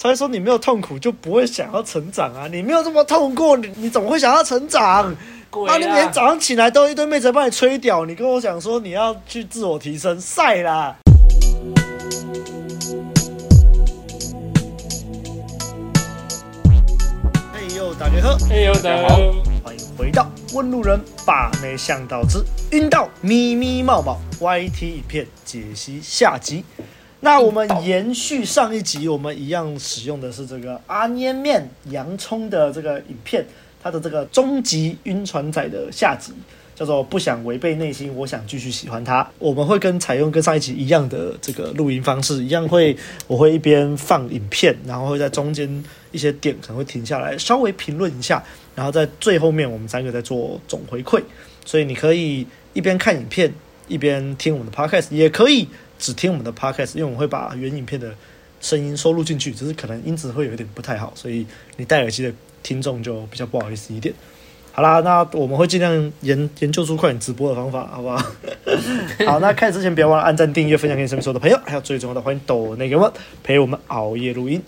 才会说你没有痛苦就不会想要成长啊！你没有这么痛过，你你怎么会想要成长？啊！你每天早上起来都一堆妹子在帮你吹屌，你跟我讲说你要去自我提升，晒啦！哎呦，大家好！哎呦，大家好！欢迎回到问路人把妹向导之阴道咪咪冒冒 YT 影片解析下集。那我们延续上一集，我们一样使用的是这个阿捏面洋葱的这个影片。它的这个终极晕船仔的下集叫做“不想违背内心，我想继续喜欢他”。我们会跟采用跟上一集一样的这个录音方式，一样会我会一边放影片，然后会在中间一些点可能会停下来稍微评论一下，然后在最后面我们三个在做总回馈。所以你可以一边看影片一边听我们的 podcast，也可以只听我们的 podcast，因为我们会把原影片的声音收录进去，只是可能音质会有一点不太好，所以你戴耳机的。听众就比较不好意思一点。好啦，那我们会尽量研研究出快点直播的方法，好不好？好，那开始之前不要忘了按赞、订阅、分享给你身边所有的朋友，还有最重要的，欢迎抖内给我们陪我们熬夜录音，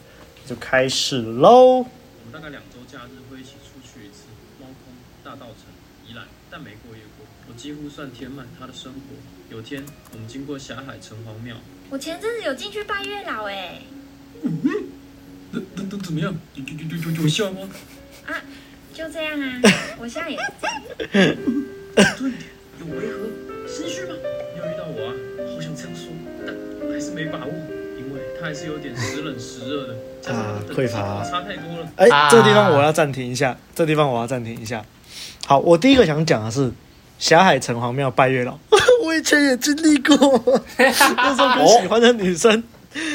就开始喽。我们大概两周假日会一起出去一次，猫空、大道城、宜兰，但没过夜过。我几乎算填满他的生活。有天我们经过霞海城隍庙，我前阵子有进去拜月老哎、欸。嗯都都都怎么样？有有有有有效吗？啊，就这样啊，我现在也是这样。对，有违和，心虚吗？你有遇到我啊，好想这样说，但还是没把握，因为他还是有点时冷时热的。啊，匮乏，差太多了。哎、欸，这个地方我要暂停一下，这个地方我要暂停一下。好，我第一个想讲的是霞海城隍庙拜月老，我以前也经历过，那时候跟喜欢的女生，哦、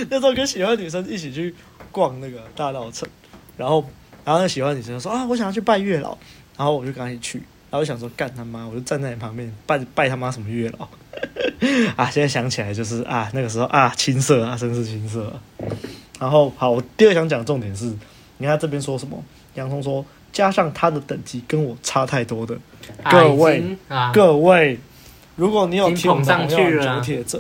那时候跟喜欢的女生一起去。逛那个大稻城，然后，然后那喜欢的女生说啊，我想要去拜月老，然后我就跟他一起去，然后我想说干他妈，我就站在你旁边拜拜他妈什么月老 啊！现在想起来就是啊，那个时候啊，青涩啊，真是青涩啊。然后好，我第二想讲的重点是，你看他这边说什么？洋葱说加上他的等级跟我差太多的，各位、啊、各位。如果你有听我们上去了九铁则，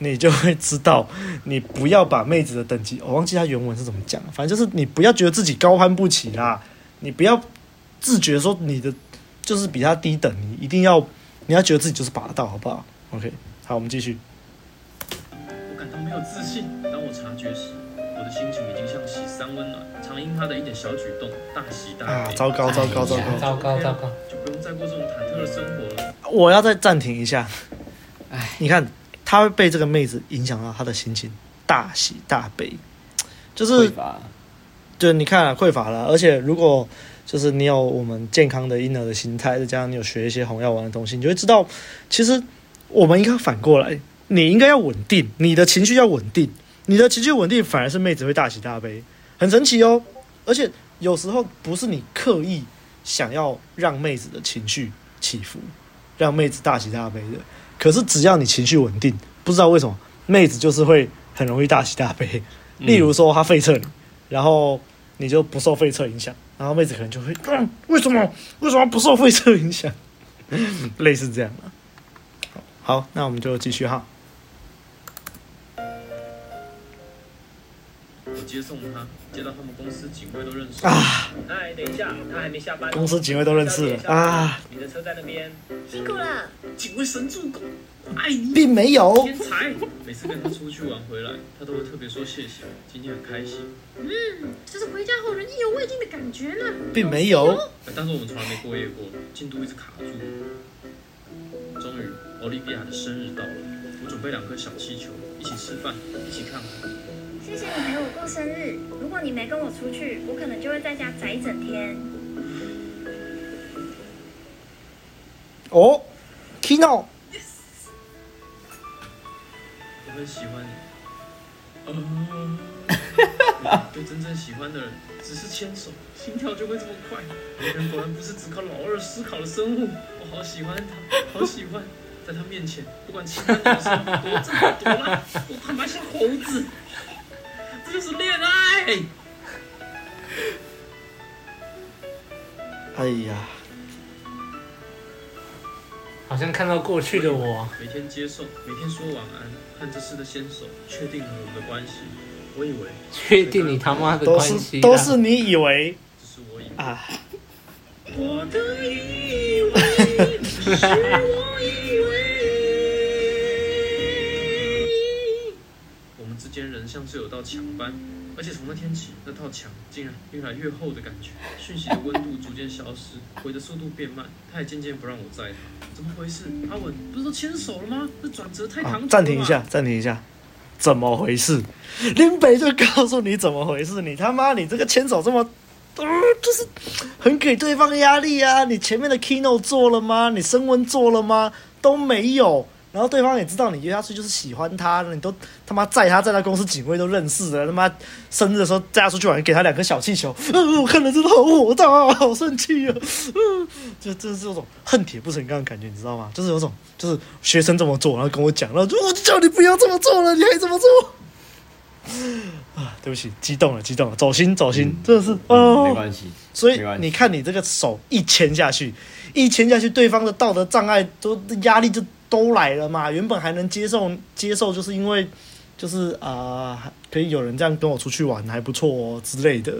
你就会知道，你不要把妹子的等级，我忘记他原文是怎么讲，反正就是你不要觉得自己高攀不起啦，你不要自觉说你的就是比他低等，你一定要你要觉得自己就是拔得到，好不好？OK，好，我们继续。我感到没有自信，当我察觉时，我的心情已经像洗三温暖，常因他的一点小举动大喜大悲。啊，糟糕糟糕糟糕。糟糕糟糕，就不用再过这种忐忑的生活了。我要再暂停一下，哎，你看他会被这个妹子影响到他的心情，大喜大悲，就是，对，你看匮乏。了，而且如果就是你有我们健康的婴儿的心态，再加上你有学一些红药丸的东西，你就会知道，其实我们应该反过来，你应该要稳定，你的情绪要稳定，你的情绪稳定，反而是妹子会大喜大悲，很神奇哦，而且有时候不是你刻意想要让妹子的情绪起伏。让妹子大喜大悲的，可是只要你情绪稳定，不知道为什么妹子就是会很容易大喜大悲。例如说她废撤你，然后你就不受废撤影响，然后妹子可能就会，嗯，为什么为什么不受废撤影响？类似这样的。好，那我们就继续哈。接送他，接到他们公司警卫都认识啊！哎，等一下，他还没下班。公司警卫都认识了啊！你的车在那边，辛苦了。警卫神助攻，我爱你，并没有天才。每次跟他出去玩回来，他都会特别说谢谢。今天很开心。嗯，这是回家后人意犹未尽的感觉呢。并没有，但是我们从来没过夜过，进度一直卡住。终于，奥利比亚的生日到了，我准备两颗小气球，一起吃饭，一起看海。谢谢你陪我过生日。如果你没跟我出去，我可能就会在家宅一整天。哦，Kino，我很喜欢你。对真正喜欢的人，只是牵手，心跳就会这么快。果然不是只靠老二思考的生物。我好喜欢他，好喜欢，在他面前，不管其他女生多正多烂，我他妈像猴子。这是恋爱。哎呀，好像看到过去的我。每天接送，每天说晚安，和这次的牵手确定了我们的关系。我以为确定你他妈的关系啊都是你以为只是我以为。啊，我的以为是我以为。像是有道墙般，而且从那天起，那道墙竟然越来越厚的感觉。讯息的温度逐渐消失，回的速度变慢，他也渐渐不让我载他。怎么回事？阿文不是都牵手了吗？这转折太唐突暂停一下，暂停一下，怎么回事？林北就告诉你怎么回事，你他妈你这个牵手这么，呃，就是很给对方压力啊！你前面的 keynote 做了吗？你升温做了吗？都没有。然后对方也知道你约他出去就是喜欢他，你都他妈载他在他公司警卫都认识了，他妈生日的时候带他出去玩，给他两颗小气球，嗯、我看了真的好火大，好生气啊！嗯，就真是有种恨铁不成钢的感觉，你知道吗？就是有种就是学生这么做，然后跟我讲，然后就我就叫你不要这么做了，你还这么做。啊，对不起，激动了，激动了，走心，走心，真的是哦，没关系。所以你看，你这个手一牵下去，一牵下去，对方的道德障碍都压力就都来了嘛。原本还能接受接受，就是因为就是啊、可以有人这样跟我出去玩，还不错之类的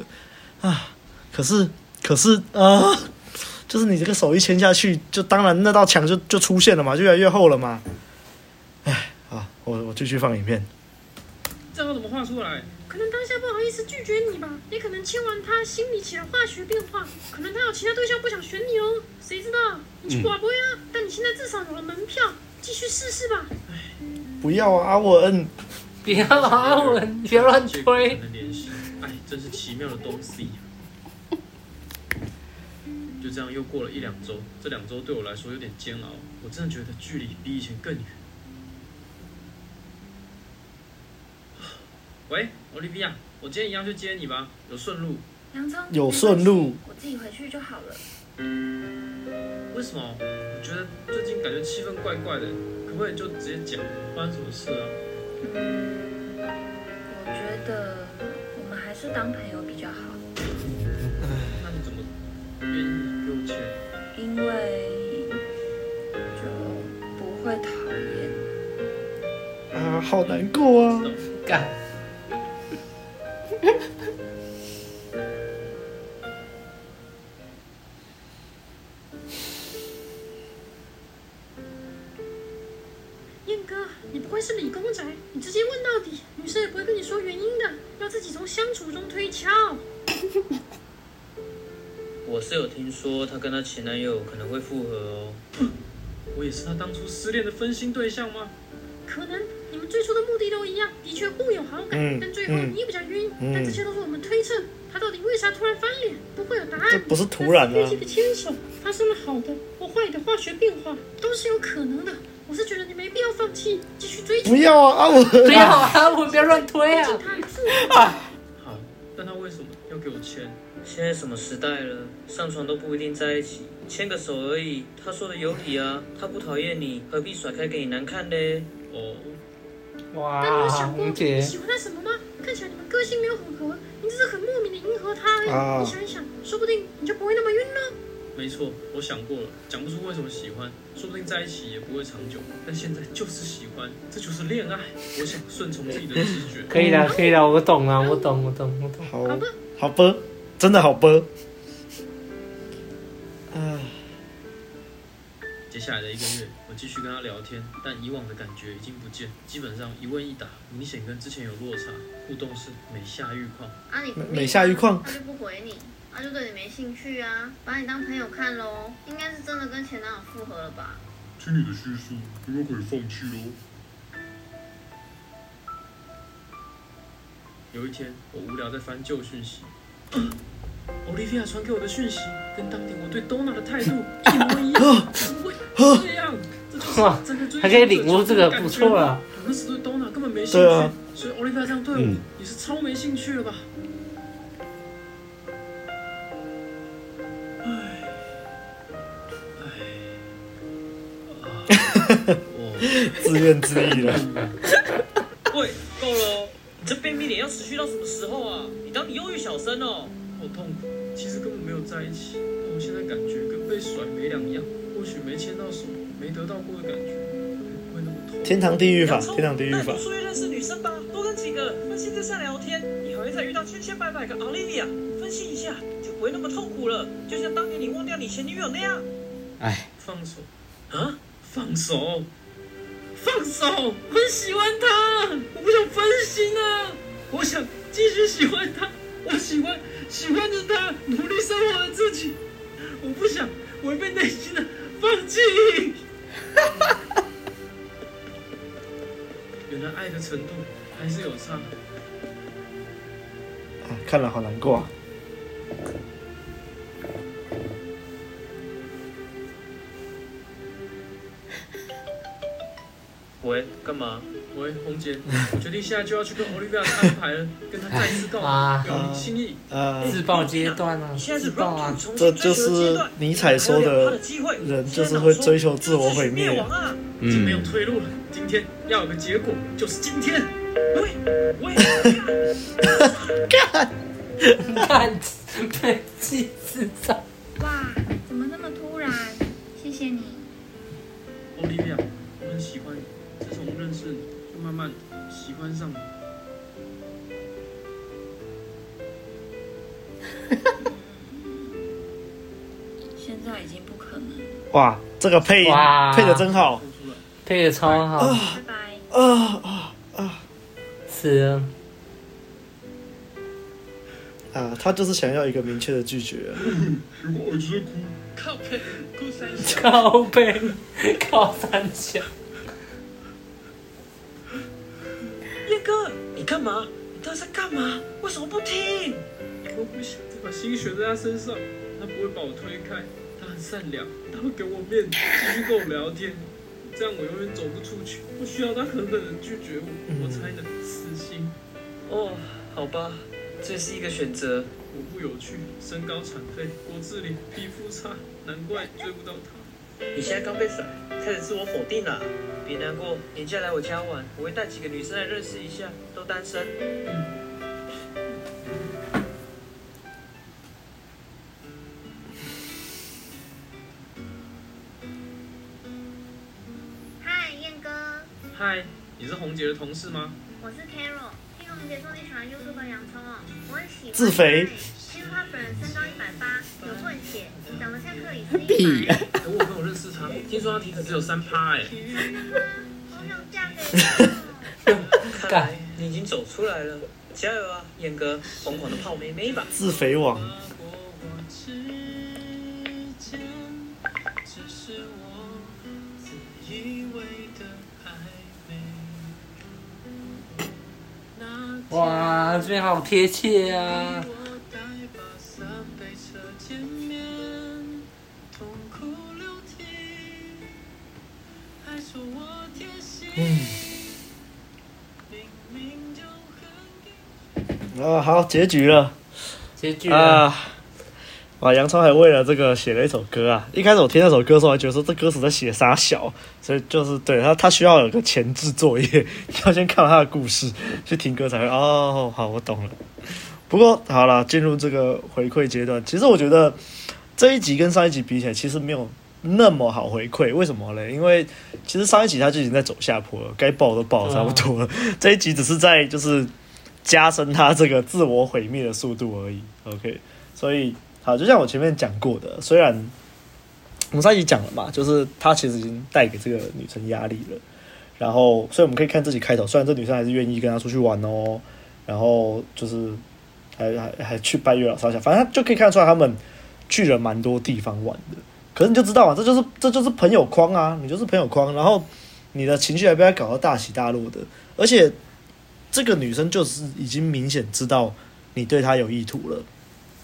啊。可是可是啊，就是你这个手一牵下去，就当然那道墙就就出现了嘛，就越来越厚了嘛。哎，好，我我继续放影片。这个怎么画出来？可能当下不好意思拒绝你吧，也可能牵完他心里起了化学变化，可能他有其他对象不想选你哦，谁知道？你去寡不呀啊，但你现在至少有了门票，继续试试吧。不要啊，阿文。不要阿文，不要乱推。能联系，哎，真是奇妙的东西。就这样又过了一两周，这两周对我来说有点煎熬，我真的觉得距离比以前更远。喂，奥利维亚，我今天一样去接你吧，有顺路。洋葱有顺路，我自己回去就好了。为什么？我觉得最近感觉气氛怪怪的，可不可以就直接讲发生什么事啊？嗯，我觉得我们还是当朋友比较好，那你怎么愿意给我钱？因为就不会讨厌。啊，好难过啊！干，前男友可能会复合哦。我也是他当初失恋的分心对象吗？可能你们最初的目的都一样，的确互有好感，嗯但最后嗯你比较晕。嗯但这些都是我们推测，他到底为啥突然翻脸，不会有答案。这不是突然啊但是具体的牵手发生了好的或坏的化学变化，都是有可能的。我是觉得你没必要放弃，继续追求。不要啊，阿文！不要阿文，不要乱推啊！他的自我。好，但他为什么要给我签？现在什么时代了，上床都不一定在一起，牵个手而已。他说的有理啊，他不讨厌你，何必甩开给你难看呢？哦，哇但你有想，过你喜欢他什么吗？看起来你们个性没有很合，你只是很莫名的迎合他而已。啊你想一想，说不定你就不会那么晕了。没错，我想过了，讲不出为什么喜欢，说不定在一起也不会长久。但现在就是喜欢，这就是恋爱。我想顺从自己的直觉。可以的，可以的，我懂了，我懂，我懂，我懂。好好吧，好吧，真的好吧。啊，接下来的一个月，我继续跟他聊天，但以往的感觉已经不见，基本上一问一答，明显跟之前有落差，互动是每下愈况。啊，你不每下愈况他就不回你，他就对你没兴趣啊，把你当朋友看喽，应该是真的跟前男友复合了吧？听你的叙述，应该可以放弃喽？有一天，我无聊在翻旧讯息，奥利维亚传给我的讯息跟当年我对 Donna 的态度 一模一样，怎么会这样？这就是哇真的追求还可以领悟这个不错了。我那时对 Donna 根本没兴趣，啊所以奥利维亚这样对我、嗯也是超没兴趣了吧？自怨自艾了。喂，够了哦！你这便秘脸要持续到什么时候啊？你当你忧郁小生哦？好痛苦，其实根本没有在一起，但我现在感觉跟被甩没两样。或许没牵到手，没得到过的感觉，不会那么痛。天堂地狱法，天堂地狱法那你。出去认识女生吧，多跟几几个分析这善聊天，以后再遇到千千百百个奥利维亚，分析一下就不会那么痛苦了，就像当年你忘掉你前女友那样。哎，放手啊！放手！放手！我很喜欢他，我不想分心啊！我想继续喜欢他，我喜欢喜欢着他，努力生活的自己，我不想违背内心的放弃。原来爱的程度还是有差。啊，看了好难过啊。喂，干嘛？喂，红姐，我决定现在就要去跟奥利维亚安排了，跟他再次告白，表明心意。呃，自爆阶段啊，自爆啊，这就是尼采说的，人就是会追求自我毁灭。已经没有退路了，今天要有个结果，就是今天。喂喂，干，干，被气死了。哇，怎么那么突然？谢谢你，奥利维亚，我很喜欢你。自从认识你，就慢慢喜欢上你。现在已经不可能。哇，这个配音配的真好，配的超好。拜拜。啊啊啊！是啊。啊，他就是想要一个明确的拒绝。我直接哭。靠背，哭三小。靠背，靠三小。燕哥，你干嘛？你到底在干嘛？为什么不听？我不想再把心悬在他身上，他不会把我推开，他很善良，他会给我面子，继续跟我聊天，这样我永远走不出去。不需要他狠狠的拒绝我，我才能死心。哦，好吧，这是一个选择。我不有趣，身高残废，骨子里皮肤差，难怪追不到他。你现在刚被甩，开始自我否定了。别难过，你既然来我家玩，我会带几个女生来认识一下，都单身。嗯。嗨，燕哥。嗨，你是红姐的同事吗？我是 Carol。听红姐说你喜欢 YouTube 洋葱哦，我很喜欢。自肥。听说他本人身高一百八，有混血，长得像克里斯蒂。我朋友认识他，听说他体脂只有三趴哎。好想嫁给他。看来你已经走出来了，加油啊，燕哥！疯狂的泡妹妹吧。自肥王。哇，这边好贴切啊！好，结局了。结局了。啊！哇，杨超还为了这个写了一首歌啊！一开始我听那首歌的时候，还觉得说这歌词在写啥小，所以就是对他，他需要有个前置作业，要先看完他的故事，去听歌才会哦。好，我懂了。不过好了，进入这个回馈阶段，其实我觉得这一集跟上一集比起来，其实没有那么好回馈。为什么嘞？因为其实上一集他就已经在走下坡了，该爆都爆差不多了。嗯、这一集只是在就是加深他这个自我毁灭的速度而已。OK，所以。好，就像我前面讲过的，虽然我们上一集讲了嘛，就是他其实已经带给这个女生压力了，然后所以我们可以看自己开头，虽然这女生还是愿意跟他出去玩哦，然后就是还还还去拜月老烧香，反正就可以看出来他们去了蛮多地方玩的。可是你就知道嘛，这就是这就是朋友框啊，你就是朋友框，然后你的情绪还被他搞到大起大落的，而且这个女生就是已经明显知道你对她有意图了，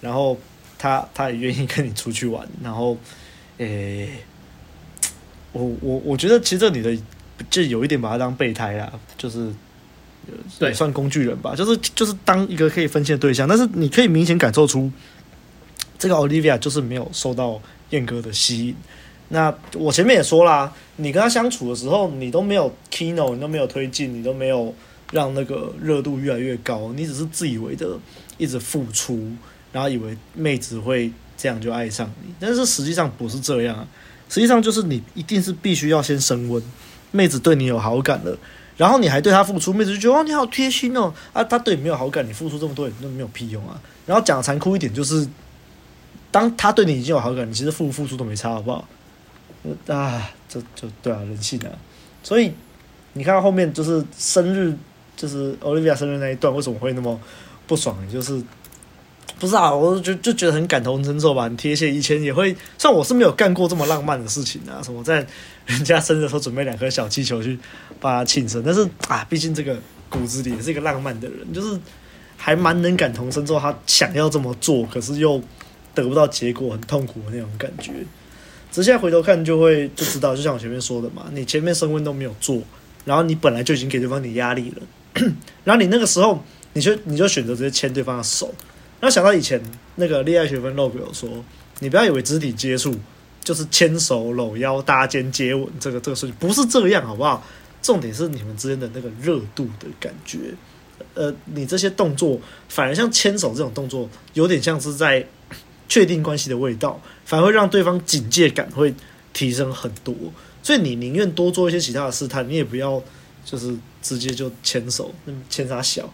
然后。她她也愿意跟你出去玩，然后，诶、欸，我我我觉得其实这女的就有一点把她当备胎啦，就是也算工具人吧，就是就是当一个可以分析的对象，但是你可以明显感受出，这个 Olivia 就是没有受到燕哥的吸引。那我前面也说啦，你跟他相处的时候，你都没有 kino，你都没有推进，你都没有让那个热度越来越高，你只是自以为的一直付出。然后以为妹子会这样就爱上你，但是实际上不是这样啊。实际上就是你一定是必须要先升温，妹子对你有好感了，然后你还对她付出，妹子就觉得哦你好贴心哦啊，她对你没有好感，你付出这么多也那没有屁用啊。然后讲残酷一点就是，当他对你已经有好感，你其实付不付出都没差，好不好？啊，这就对啊，人性啊。所以你看后面就是生日，就是 Olivia 生日那一段，为什么会那么不爽？就是。不是啊，我就就觉得很感同身受吧，很贴切。以前也会，虽然我是没有干过这么浪漫的事情啊，什么在人家生日的时候准备两颗小气球去帮他庆生，但是啊，毕竟这个骨子里也是一个浪漫的人，就是还蛮能感同身受。他想要这么做，可是又得不到结果，很痛苦的那种感觉。直接回头看，就会就知道，就像我前面说的嘛，你前面升温都没有做，然后你本来就已经给对方你压力了，然后你那个时候，你就你就选择直接牵对方的手。然后想到以前那个恋爱学分 log 有说，你不要以为肢体接触就是牵手、搂腰、搭肩、接吻，这个这个事情不是这样，好不好？重点是你们之间的那个热度的感觉。呃，你这些动作反而像牵手这种动作，有点像是在确定关系的味道，反而会让对方警戒感会提升很多。所以你宁愿多做一些其他的试探，你也不要就是直接就牵手，牵啥小？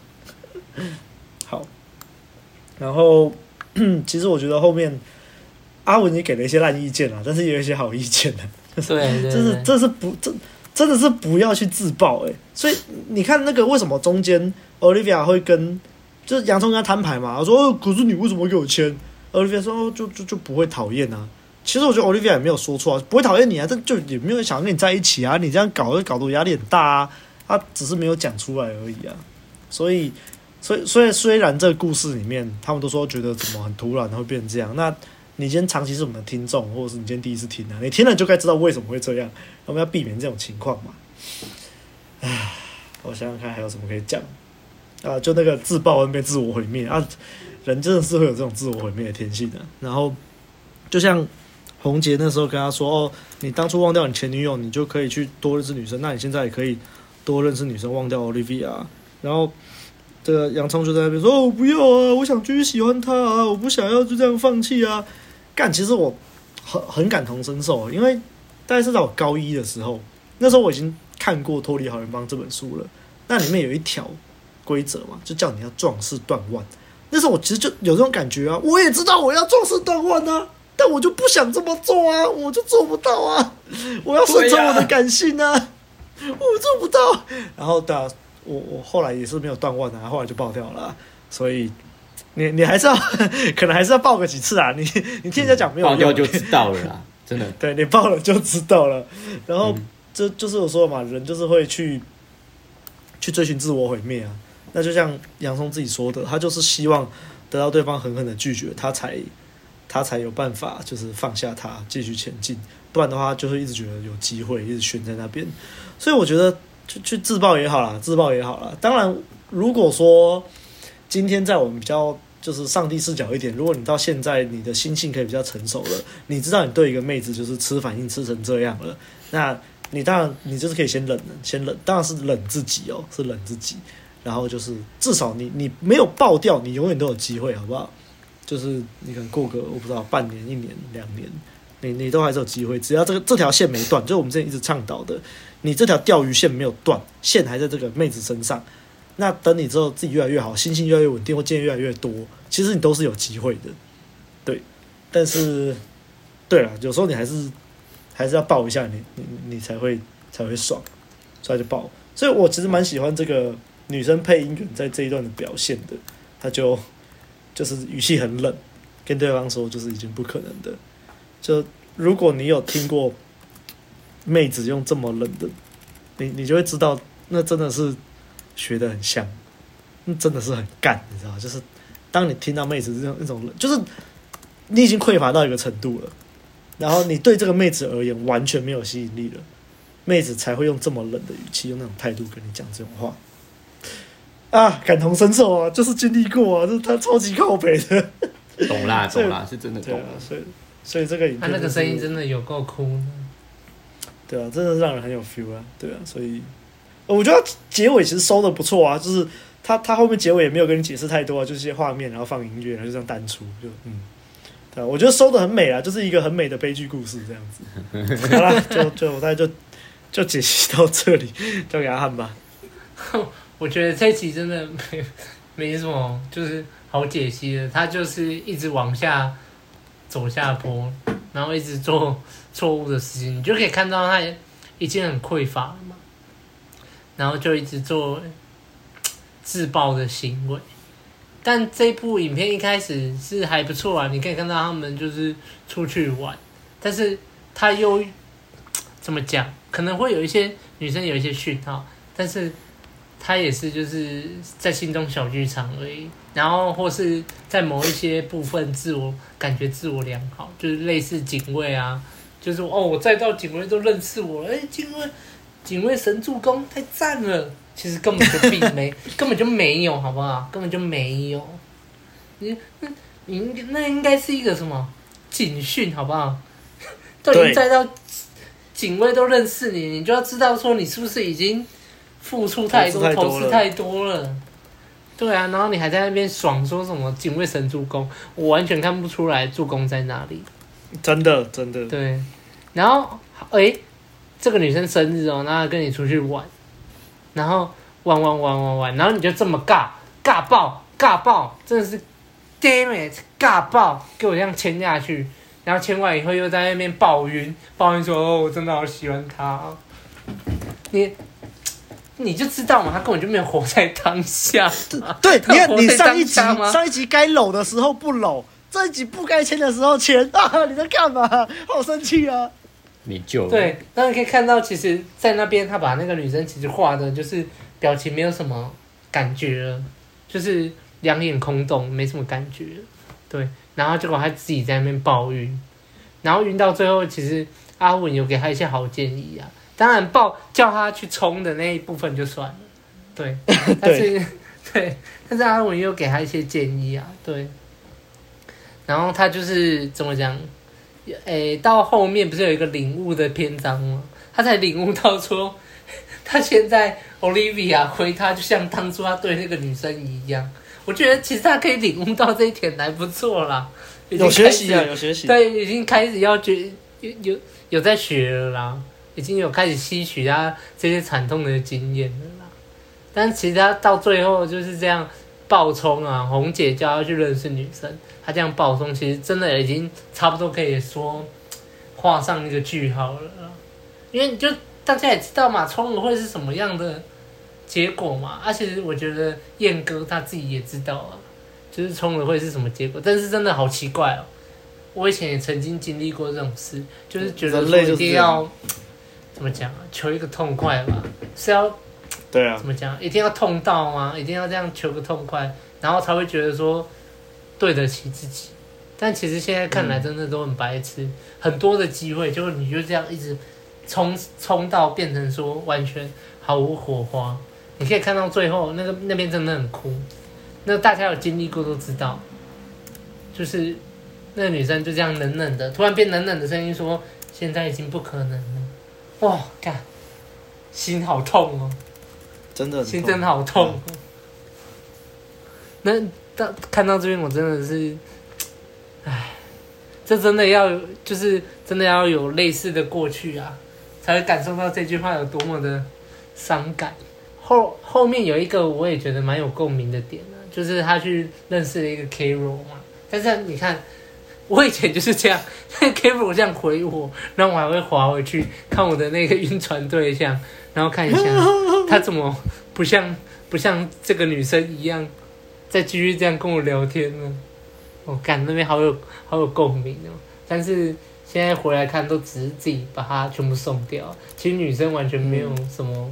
好。然后，其实我觉得后面阿文也给了一些烂意见啊，但是也有一些好意见的。对，这是这是不这真的是不要去自爆哎。所以你看那个为什么中间 Olivia 会跟就是洋葱跟他摊牌嘛？他说：“可是你为什么会给我签？”Olivia 说：“就就就不会讨厌啊。”其实我觉得 Olivia 也没有说错啊，不会讨厌你啊，但就也没有想跟你在一起啊。你这样搞就搞得我压力很大啊。他只是没有讲出来而已啊。所以。所以，所以虽然这个故事里面，他们都说觉得怎么很突然会变成这样。那你今天长期是我们的听众，或者是你今天第一次听啊，你听了就该知道为什么会这样。我们要避免这种情况嘛。唉，我想想看还有什么可以讲啊？就那个自爆恩被自我毁灭啊，人真的是会有这种自我毁灭的天性的、啊。然后，就像红杰那时候跟他说：“哦，你当初忘掉你前女友，你就可以去多认识女生。那你现在也可以多认识女生，忘掉 Olivia。”然后。这个洋葱就在那边说：“哦，不要啊，我想继续喜欢她啊，我不想要就这样放弃啊。”干，其实我很很感同身受，因为大概是在我高一的时候，那时候我已经看过《脱离好人帮》这本书了。那里面有一条规则嘛，就叫你要壮士断腕。那时候我其实就有这种感觉啊，我也知道我要壮士断腕啊，但我就不想这么做啊，我就做不到啊，我要顺从我的感性啊，我做不到。然后的。我我后来也是没有断腕啊，后来就爆掉了，所以你你还是要 可能还是要爆个几次啊，你你听人家讲没有用，爆掉就知道了啦，真的。对，你爆了就知道了，然后这就，就是我说的嘛，人就是会去去追寻自我毁灭啊。那就像洋葱自己说的，他就是希望得到对方狠狠的拒绝，他才他才有办法就是放下他继续前进，不然的话就会一直觉得有机会一直悬在那边。所以我觉得。去去自爆也好啦，自爆也好啦。当然，如果说今天在我们比较就是上帝视角一点，如果你到现在你的心性可以比较成熟了，你知道你对一个妹子就是吃反应吃成这样了，那你当然你就是可以先冷，先冷，当然是冷自己哦，是冷自己。然后就是至少你你没有爆掉，你永远都有机会，好不好？就是你可能过个我不知道半年、一年、两年，你你都还是有机会，只要这个这条线没断，就是我们之前一直倡导的。你这条钓鱼线没有断，线还在这个妹子身上。那等你之后自己越来越好，心情越来越稳定，或见越来越多，其实你都是有机会的。对，但是，对了，有时候你还是还是要爆一下你，你你才会才会爽，所以就爆。所以我其实蛮喜欢这个女生配音员在这一段的表现的，她就就是语气很冷，跟对方说就是已经不可能的。就如果你有听过。妹子用这么冷的，你你就会知道，那真的是学的很像，那真的是很干，你知道？就是当你听到妹子这种那种冷，就是你已经匮乏到一个程度了，然后你对这个妹子而言完全没有吸引力了，妹子才会用这么冷的语气，用那种态度跟你讲这种话。啊，感同身受啊，就是经历过啊，就是他超级靠北的，懂啦懂啦，是真的懂。所以所以这个影片他那个声音真的有够哭。对啊，真的是让人很有 feel 啊！对啊，所以我觉得结尾其实收的不错啊，就是他他后面结尾也没有跟你解释太多啊，就是些画面，然后放音乐，然后就这样单出，就嗯，对啊，我觉得收的很美啊，就是一个很美的悲剧故事这样子。好啦，就就我大概就就解析到这里，交给阿汉吧。我觉得这集真的没没什么，就是好解析的。他就是一直往下走下坡，然后一直做错误的事情，你就可以看到他已经很匮乏了嘛。然后就一直做自爆的行为。但这部影片一开始是还不错啊，你可以看到他们就是出去玩，但是他又怎么讲？可能会有一些女生有一些讯号，但是他也是就是在心中小剧场而已，然后或是在某一些部分自我感觉自我良好，就是类似警卫啊，就是哦，我再到警卫都认识我了，哎，警卫，警卫神助攻太赞了。其实根本就并没，根本就没有，好不好？根本就没有。你那，你那应该是一个什么警讯，好不好？都已经再到警卫都认识你，你就要知道说你是不是已经付出太多，投资太多了。对啊，然后你还在那边爽说什么警卫神助攻，我完全看不出来助攻在哪里。真的，真的。对，然后诶，这个女生生日哦，那跟你出去玩。然后玩玩玩玩玩，然后你就这么尬尬爆尬爆，真的是，damn it，尬爆，给我这样牵下去，然后牵完以后又在那边抱怨，抱怨说哦，我真的好喜欢他，你，你就知道嘛，他根本就没有活在当下。对，你看你上一集上一集该搂的时候不搂，这一集不该牵的时候牵啊！你在干嘛？好生气啊！你就对，那你可以看到，其实，在那边他把那个女生其实画的，就是表情没有什么感觉了，就是两眼空洞，没什么感觉。对，然后结果他自己在那边抱晕，然后晕到最后，其实阿文有给他一些好建议啊。当然，爆叫他去冲的那一部分就算了，对，但是对，对，但是阿文又给他一些建议啊，对。然后他就是怎么讲？诶、欸，到后面不是有一个领悟的篇章吗？他才领悟到说，他现在 Olivia 回他就像当初他对那个女生一样。我觉得其实他可以领悟到这一点还不错啦，有学习啊，有学习。对，已经开始要觉有有有在学了啦，已经有开始吸取他这些惨痛的经验了啦。但其实他到最后就是这样。爆冲啊！红姐叫他去认识女生，他这样爆冲，其实真的已经差不多可以说画上一个句号了。因为就大家也知道嘛，冲了会是什么样的结果嘛。而、啊、且我觉得燕哥他自己也知道啊，就是冲了会是什么结果。但是真的好奇怪哦，我以前也曾经经历过这种事，就是觉得说一定要怎么讲啊，求一个痛快吧，是要。对啊，怎么讲？一定要痛到吗？一定要这样求个痛快，然后才会觉得说对得起自己。但其实现在看来，真的都很白痴。嗯、很多的机会，就是你就这样一直冲冲到变成说完全毫无火花。你可以看到最后那个那边真的很哭。那大家有经历过都知道，就是那个女生就这样冷冷的，突然变冷冷的声音说：“现在已经不可能了。”哇，看，心好痛哦。真的心真的好痛，那到看到这边，我真的是，唉，这真的要就是真的要有类似的过去啊，才会感受到这句话有多么的伤感。后后面有一个我也觉得蛮有共鸣的点呢，就是他去认识了一个 Carol 嘛，但是你看，我以前就是这样，Carol 这样回我，然后我还会滑回去看我的那个晕船对象。然后看一下 他怎么不像不像这个女生一样，再继续这样跟我聊天呢？我感那边好有好有共鸣哦。但是现在回来看，都只是自己把它全部送掉。其实女生完全没有什么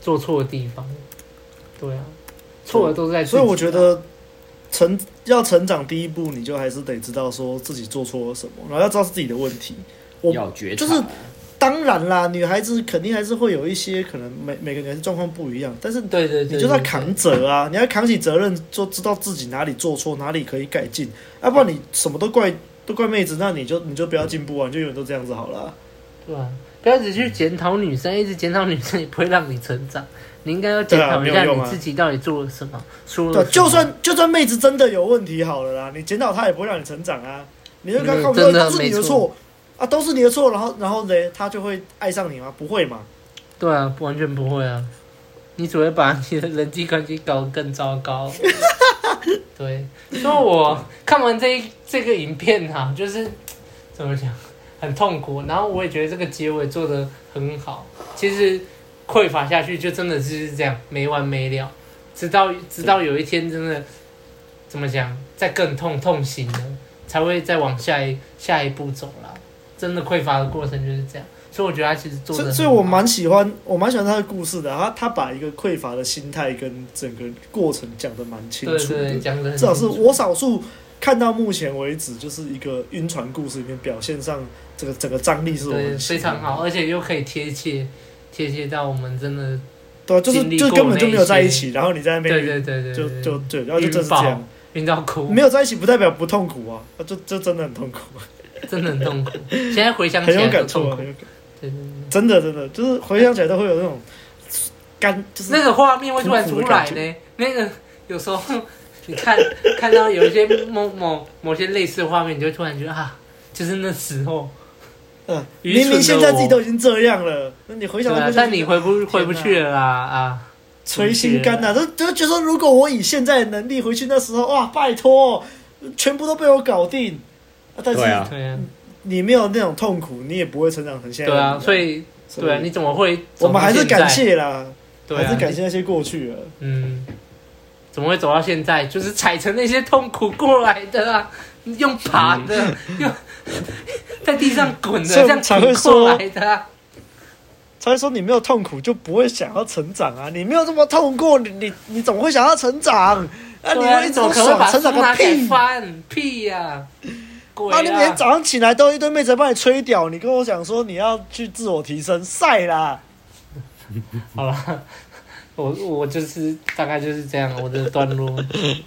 做错的地方。对啊，错的都在。所以我觉得成要成长第一步，你就还是得知道说自己做错了什么，然后要知道是自己的问题。我要觉察。就是。当然啦，女孩子肯定还是会有一些可能每每个人状况不一样，但是对对，你就要扛责啊，你要扛起责任，就知道自己哪里做错，哪里可以改进，要不然你什么都怪都怪妹子，那你就你就不要进步啊，你就永远都这样子好了。对啊，不要只去检讨女生，一直检讨女生也不会让你成长。你应该要检讨一下你自己到底做了什么，说了什么。就算就算妹子真的有问题好了啦，你检讨她也不会让你成长啊，你就刚刚说都是你的错。啊，都是你的错，然后，然后呢，她就会爱上你吗？不会嘛？对啊，完全不会啊。你只会把你的人际关系搞得更糟糕。对，所以我看完这一这个影片哈、啊，就是怎么讲，很痛苦。然后我也觉得这个结尾做的很好。其实匮乏下去就真的是这样没完没了，直到直到有一天真的怎么讲，再更痛痛醒了，才会再往下一下一步走了。真的匮乏的过程就是这样。所以我觉得他其实做的，所以所以我蛮喜欢，我蛮喜欢他的故事的。他他把一个匮乏的心态跟整个过程讲的蛮清楚的，对对，讲得很清楚。至少是我少数看到目前为止，就是一个晕船故事里面表现上这个整个张力是我们非常好，而且又可以贴切贴切到我们真的对，就是就根本就没有在一起，然后你在那边对对对对，就就对，然后就真是这样。晕到哭，没有在一起不代表不痛苦啊，就就真的很痛苦，真的很痛苦。现在回想起来很有感触啊。真的，真的，就是回想起来都会有那种干，就是那个画面会突然出来呢。那个有时候你看看到有一些某某某些类似的画面，你就突然觉得啊，就是那时候，嗯，明明现在自己都已经这样了，那你回想，但你回不回不去了啦啊，捶心肝呐，都都觉得说，如果我以现在的能力回去那时候，哇，拜托，全部都被我搞定。但是，对啊。你没有那种痛苦，你也不会成长成现在。对啊，所以，对啊，你怎么会？我们还是感谢啦，还是感谢那些过去了。嗯，怎么会走到现在？就是踩成那些痛苦过来的啊，用爬的，用 在地上滚的，这样才会过来的。才会说你没有痛苦就不会想要成长啊！你没有这么痛过，你你你怎么会想要成长？啊，你会怎么爽？成长个屁！屁呀！啊！你每天早上起来都一堆妹子帮你吹屌，你跟我讲说你要去自我提升，晒啦！好了，我我就是大概就是这样，我的段落。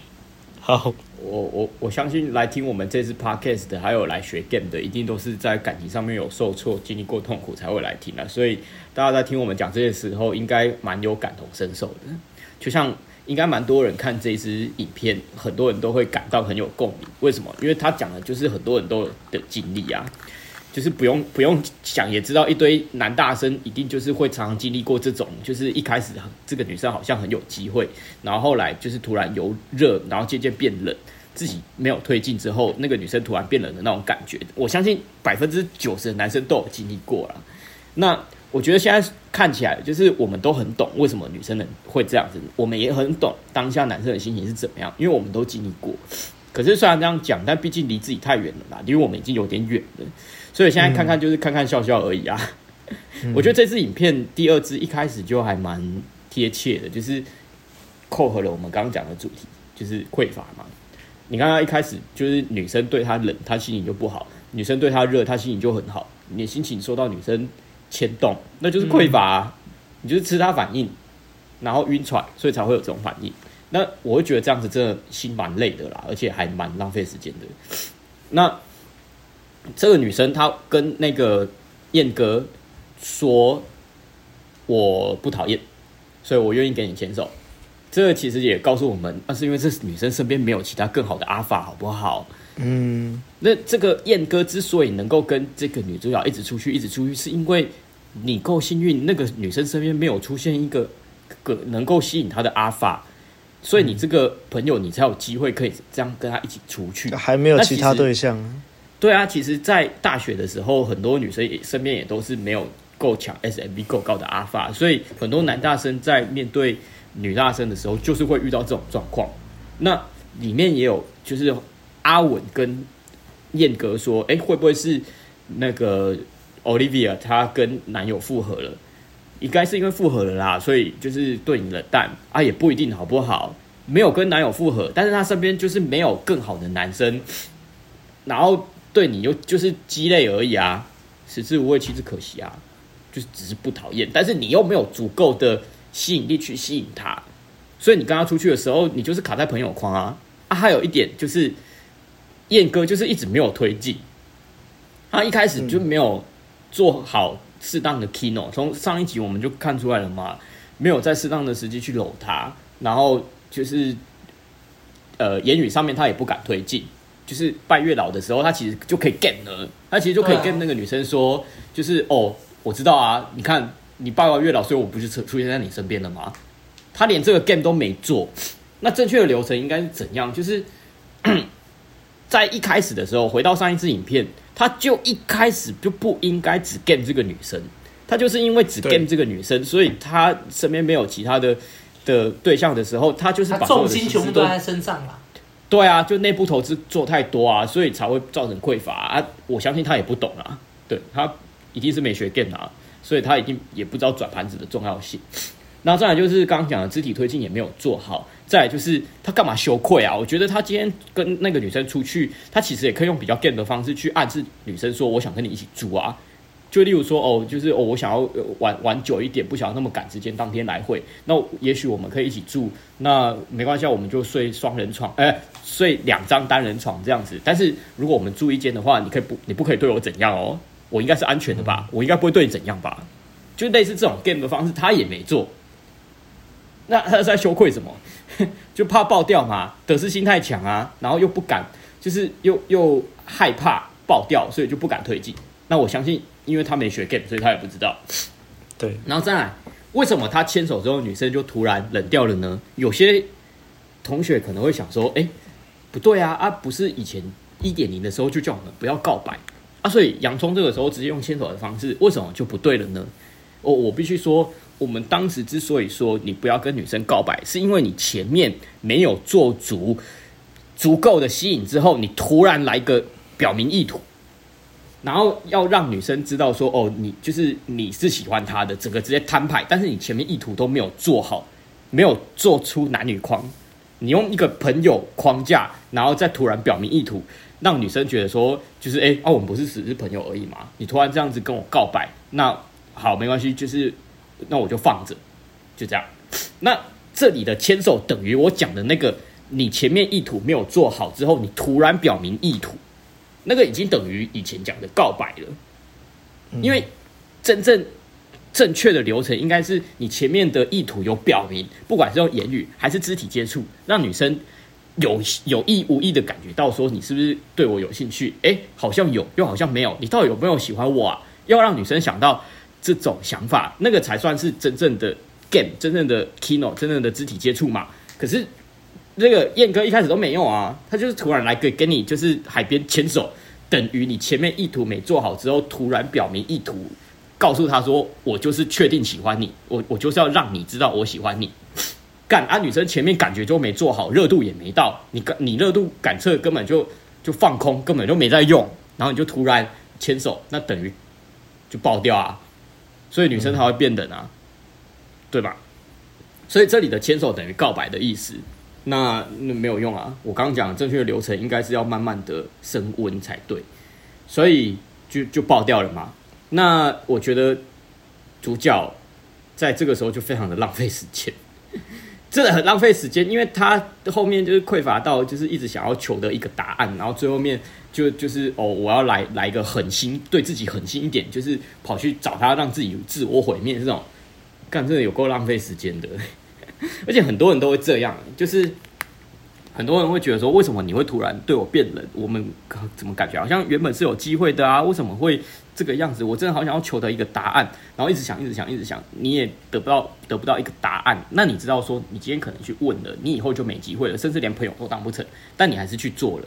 好，我我我相信来听我们这次 podcast 的，还有来学 game 的，一定都是在感情上面有受挫、经历过痛苦才会来听的。所以大家在听我们讲这些时候，应该蛮有感同身受的，就像。应该蛮多人看这支影片，很多人都会感到很有共鸣。为什么？因为他讲的就是很多人都有的经历啊，就是不用不用想也知道，一堆男大生一定就是会常常经历过这种，就是一开始这个女生好像很有机会，然后后来就是突然由热，然后渐渐变冷，自己没有推进之后，那个女生突然变冷的那种感觉，我相信百分之九十的男生都有经历过了。那我觉得现在看起来，就是我们都很懂为什么女生能会这样子，我们也很懂当下男生的心情是怎么样，因为我们都经历过。可是虽然这样讲，但毕竟离自己太远了嘛，因为我们已经有点远了，所以现在看看就是看看笑笑而已啊。嗯、我觉得这支影片第二支一开始就还蛮贴切的，就是扣合了我们刚刚讲的主题，就是匮乏嘛。你刚刚一开始就是女生对他冷，他心情就不好；女生对他热，他心情就很好。你的心情受到女生。牵动，那就是匮乏啊，嗯，你就是吃他反应，然后晕船，所以才会有这种反应。那我会觉得这样子真的心蛮累的啦，而且还蛮浪费时间的。那这个女生她跟那个燕哥说：“我不讨厌，所以我愿意跟你牵手。”这个其实也告诉我们，那是因为这女生身边没有其他更好的阿法，好不好？嗯，那这个燕哥之所以能够跟这个女主角一直出去，一直出去，是因为你够幸运，那个女生身边没有出现一个个能够吸引她的阿法，所以你这个朋友你才有机会可以这样跟她一起出去。还没有其他对象？对啊，其实，在大学的时候，很多女生也身边也都是没有够强 SMV 够高的阿法，所以很多男大生在面对女大生的时候，就是会遇到这种状况。那里面也有就是。阿文跟燕哥说：“哎，会不会是那个 Olivia 她跟男友复合了？应该是因为复合了啦，所以就是对你冷淡啊，也不一定好不好？没有跟男友复合，但是他身边就是没有更好的男生，然后对你又就是鸡肋而已啊，食之无味，弃之可惜啊，就是只是不讨厌，但是你又没有足够的吸引力去吸引他，所以你跟他出去的时候，你就是卡在朋友框啊啊，还有一点就是。”燕哥就是一直没有推进，他一开始就没有做好适当的 keynote，从上一集我们就看出来了嘛，没有在适当的时机去搂他，然后就是呃言语上面他也不敢推进，就是拜月老的时候他其实就可以 get 了，他其实就可以跟那个女生说，就是哦我知道啊，你看你拜完月老，所以我不是出出现在你身边了吗？他连这个 game 都没做，那正确的流程应该是怎样？就是在一开始的时候，回到上一支影片，他就一开始就不应该只 game 这个女生，他就是因为只 game 这个女生，所以他身边没有其他的的对象的时候，他就是把重心全部都在身上了。对啊，就内部投资做太多啊，所以才会造成匮乏啊，我相信他也不懂啊，对他一定是没学 game 啊，所以他一定也不知道转盘子的重要性。那再来就是刚刚讲的肢体推进也没有做好，再来就是他干嘛羞愧啊？我觉得他今天跟那个女生出去，他其实也可以用比较 gay 的方式去暗示女生说，我想跟你一起住啊。就例如说哦，就是哦，我想要玩玩久一点，不想要那么赶时间，当天来回。那也许我们可以一起住，那没关系，我们就睡双人床，哎、欸，睡两张单人床这样子。但是如果我们住一间的话，你可以不，你不可以对我怎样哦？我应该是安全的吧？我应该不会对你怎样吧？就类似这种 game 的方式，他也没做。那他是在羞愧什么？就怕爆掉嘛，得失心太强啊，然后又不敢，就是又又害怕爆掉，所以就不敢推进。那我相信。因为他没学 game，所以他也不知道。对，然后再来，为什么他牵手之后女生就突然冷掉了呢？有些同学可能会想说：“哎，不对啊，啊，不是以前一点零的时候就叫我们不要告白啊，所以洋葱这个时候直接用牵手的方式，为什么就不对了呢？”我我必须说，我们当时之所以说你不要跟女生告白，是因为你前面没有做足足够的吸引，之后你突然来个表明意图。然后要让女生知道说，哦，你就是你是喜欢她的，整个直接摊牌，但是你前面意图都没有做好，没有做出男女框，你用一个朋友框架，然后再突然表明意图，让女生觉得说，就是哎，哦，我们不是只是朋友而已嘛，你突然这样子跟我告白，那好，没关系，就是那我就放着，就这样。那这里的牵手等于我讲的那个，你前面意图没有做好之后，你突然表明意图。那个已经等于以前讲的告白了，因为真正正确的流程应该是你前面的意图有表明，不管是用言语还是肢体接触，让女生有有意无意的感觉到说你是不是对我有兴趣？诶，好像有，又好像没有，你到底有没有喜欢我啊？要让女生想到这种想法，那个才算是真正的 game，真正的 kino，真正的肢体接触嘛。可是。那个燕哥一开始都没用啊，他就是突然来给给你就是海边牵手，等于你前面意图没做好之后，突然表明意图，告诉他说我就是确定喜欢你，我我就是要让你知道我喜欢你。干啊，女生前面感觉就没做好，热度也没到，你你热度感测根本就就放空，根本就没在用，然后你就突然牵手，那等于就爆掉啊，所以女生她会变冷啊，对吧？所以这里的牵手等于告白的意思。那那没有用啊！我刚刚讲正确的流程应该是要慢慢的升温才对，所以就就爆掉了嘛。那我觉得主角在这个时候就非常的浪费时间，真的很浪费时间，因为他后面就是匮乏到就是一直想要求得一个答案，然后最后面就就是哦，我要来来一个狠心，对自己狠心一点，就是跑去找他，让自己自我毁灭这种，干真的有够浪费时间的。而且很多人都会这样，就是很多人会觉得说，为什么你会突然对我变冷？我们怎么感觉好像原本是有机会的啊？为什么会这个样子？我真的好想要求得一个答案，然后一直想，一直想，一直想，你也得不到，得不到一个答案。那你知道说，你今天可能去问了，你以后就没机会了，甚至连朋友都当不成。但你还是去做了，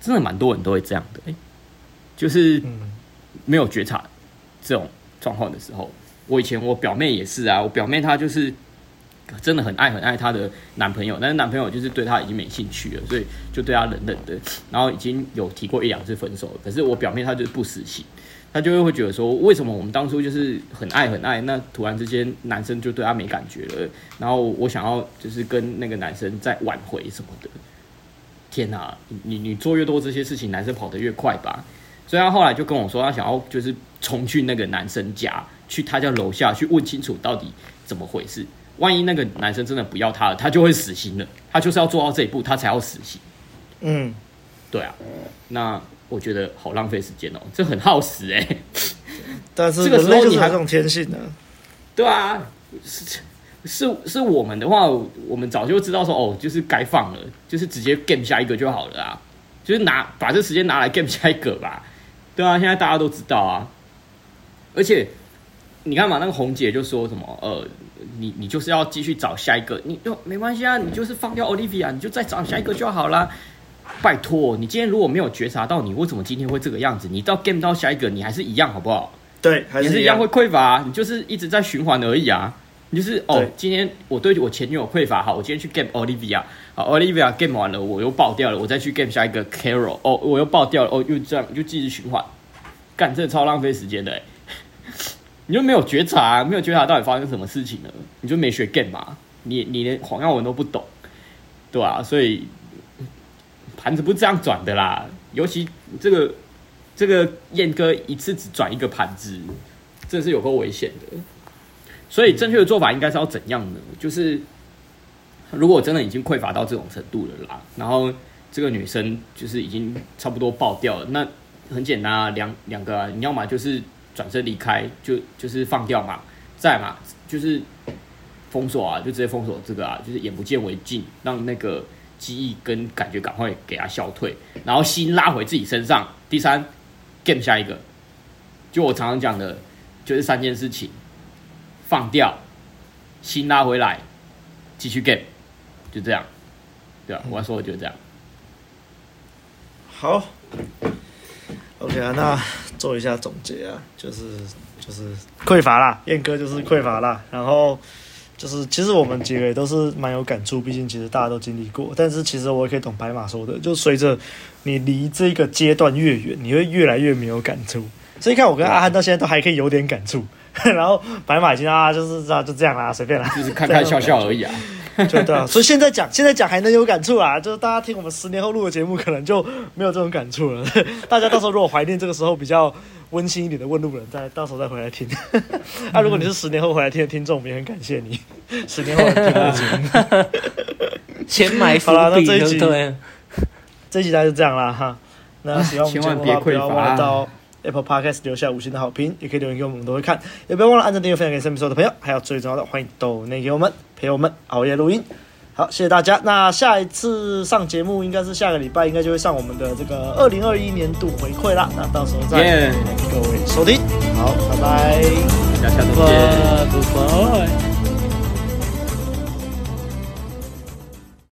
真的蛮多人都会这样的，欸，就是没有觉察这种状况的时候。我以前我表妹也是啊，我表妹她就是。真的很爱很爱她的男朋友，但是男朋友就是对她已经没兴趣了，所以就对她冷冷的，然后已经有提过一两次分手了。可是我表妹她就是不死心，她就会会觉得说，为什么我们当初就是很爱很爱，那突然之间男生就对她没感觉了，然后我想要就是跟那个男生再挽回什么的。天哪，你你做越多这些事情，男生跑得越快吧？所以她后来就跟我说，她想要就是冲去那个男生家，去他家楼下去问清楚到底怎么回事。万一那个男生真的不要她了，她就会死心了。她就是要做到这一步，她才要死心。嗯，对啊。那我觉得好浪费时间哦，这很耗时哎、欸。但是这个时候你还这种天性呢？对啊，是是是我们的话，我们早就知道说哦，就是该放了，就是直接 game 下一个就好了啊。就是拿把这时间拿来 game 下一个吧。对啊，现在大家都知道啊。而且你看嘛，那个红姐就说什么呃，你你就是要继续找下一个，你就没关系啊，你就是放掉 Olivia，你就再找下一个就好啦。拜托，你今天如果没有觉察到你为什么今天会这个样子，你到 game 到下一个，你还是一样，好不好？对，还是一样会匮乏啊，你就是一直在循环而已啊。你就是哦，今天我对我前女友匮乏，好，我今天去 game Olivia，好，Olivia game 完了，我又爆掉了，我再去 game 下一个 Carol，哦，我又爆掉了，哦，又这样，就继续循环，干，这超浪费时间的哎。你就没有觉察，没有觉察到底发生什么事情了，你就没学 game 嘛，你你连黄耀文都不懂，对吧、啊？所以。盘子不是这样转的啦，尤其这个这个燕哥一次只转一个盘子，这是有够危险的。所以正确的做法应该是要怎样呢？就是如果真的已经匮乏到这种程度了啦，然后这个女生就是已经差不多爆掉了，那很简单啊，两两个啊，你要么就是转身离开，就就是放掉嘛，再嘛就是封锁啊，就直接封锁这个啊，就是眼不见为净，让那个。记忆跟感觉赶快给他消退，然后心拉回自己身上。第三，game 下一个，就我常常讲的，就是三件事情：放掉，心拉回来，继续 game，就这样，对吧？我要说的就是这样。好，OK 啊，那做一下总结啊，就是就是匮乏啦，燕哥就是匮乏啦，然后。就是其实我们几个也都是蛮有感触，毕竟其实大家都经历过。但是其实我也可以懂白马说的，就随着你离这个阶段越远，你会越来越没有感触。所以看我跟阿汉到现在都还可以有点感触，然后白马已经啊就是啊就这样啦，随便啦，就是看看 笑笑而已啊。就对啊，所以现在讲现在讲还能有感触啊，就是大家听我们十年后录的节目，可能就没有这种感触了。大家到时候如果怀念这个时候比较。温馨一点的问路人，再到时候再回来听。那、啊、如果你是十年后回来听的听众，我们也很感谢你。十年后听的节目，先埋伏笔。好了，那这一集，这一集大概就这样啦哈。那希望我们节目的话，不要忘了到 Apple Podcast 留下五星的好评，也可以留言给我们，我们都会看。也不要忘了按赞、订阅、分享给身边所有的朋友。还有最重要的，欢迎抖内给我们陪我们熬夜录音。好，谢谢大家。那下一次上节目应该是下个礼拜，应该就会上我们的这个二零二一年度回馈啦。那到时候再各位收听。好，拜拜，大家下次见，拜拜。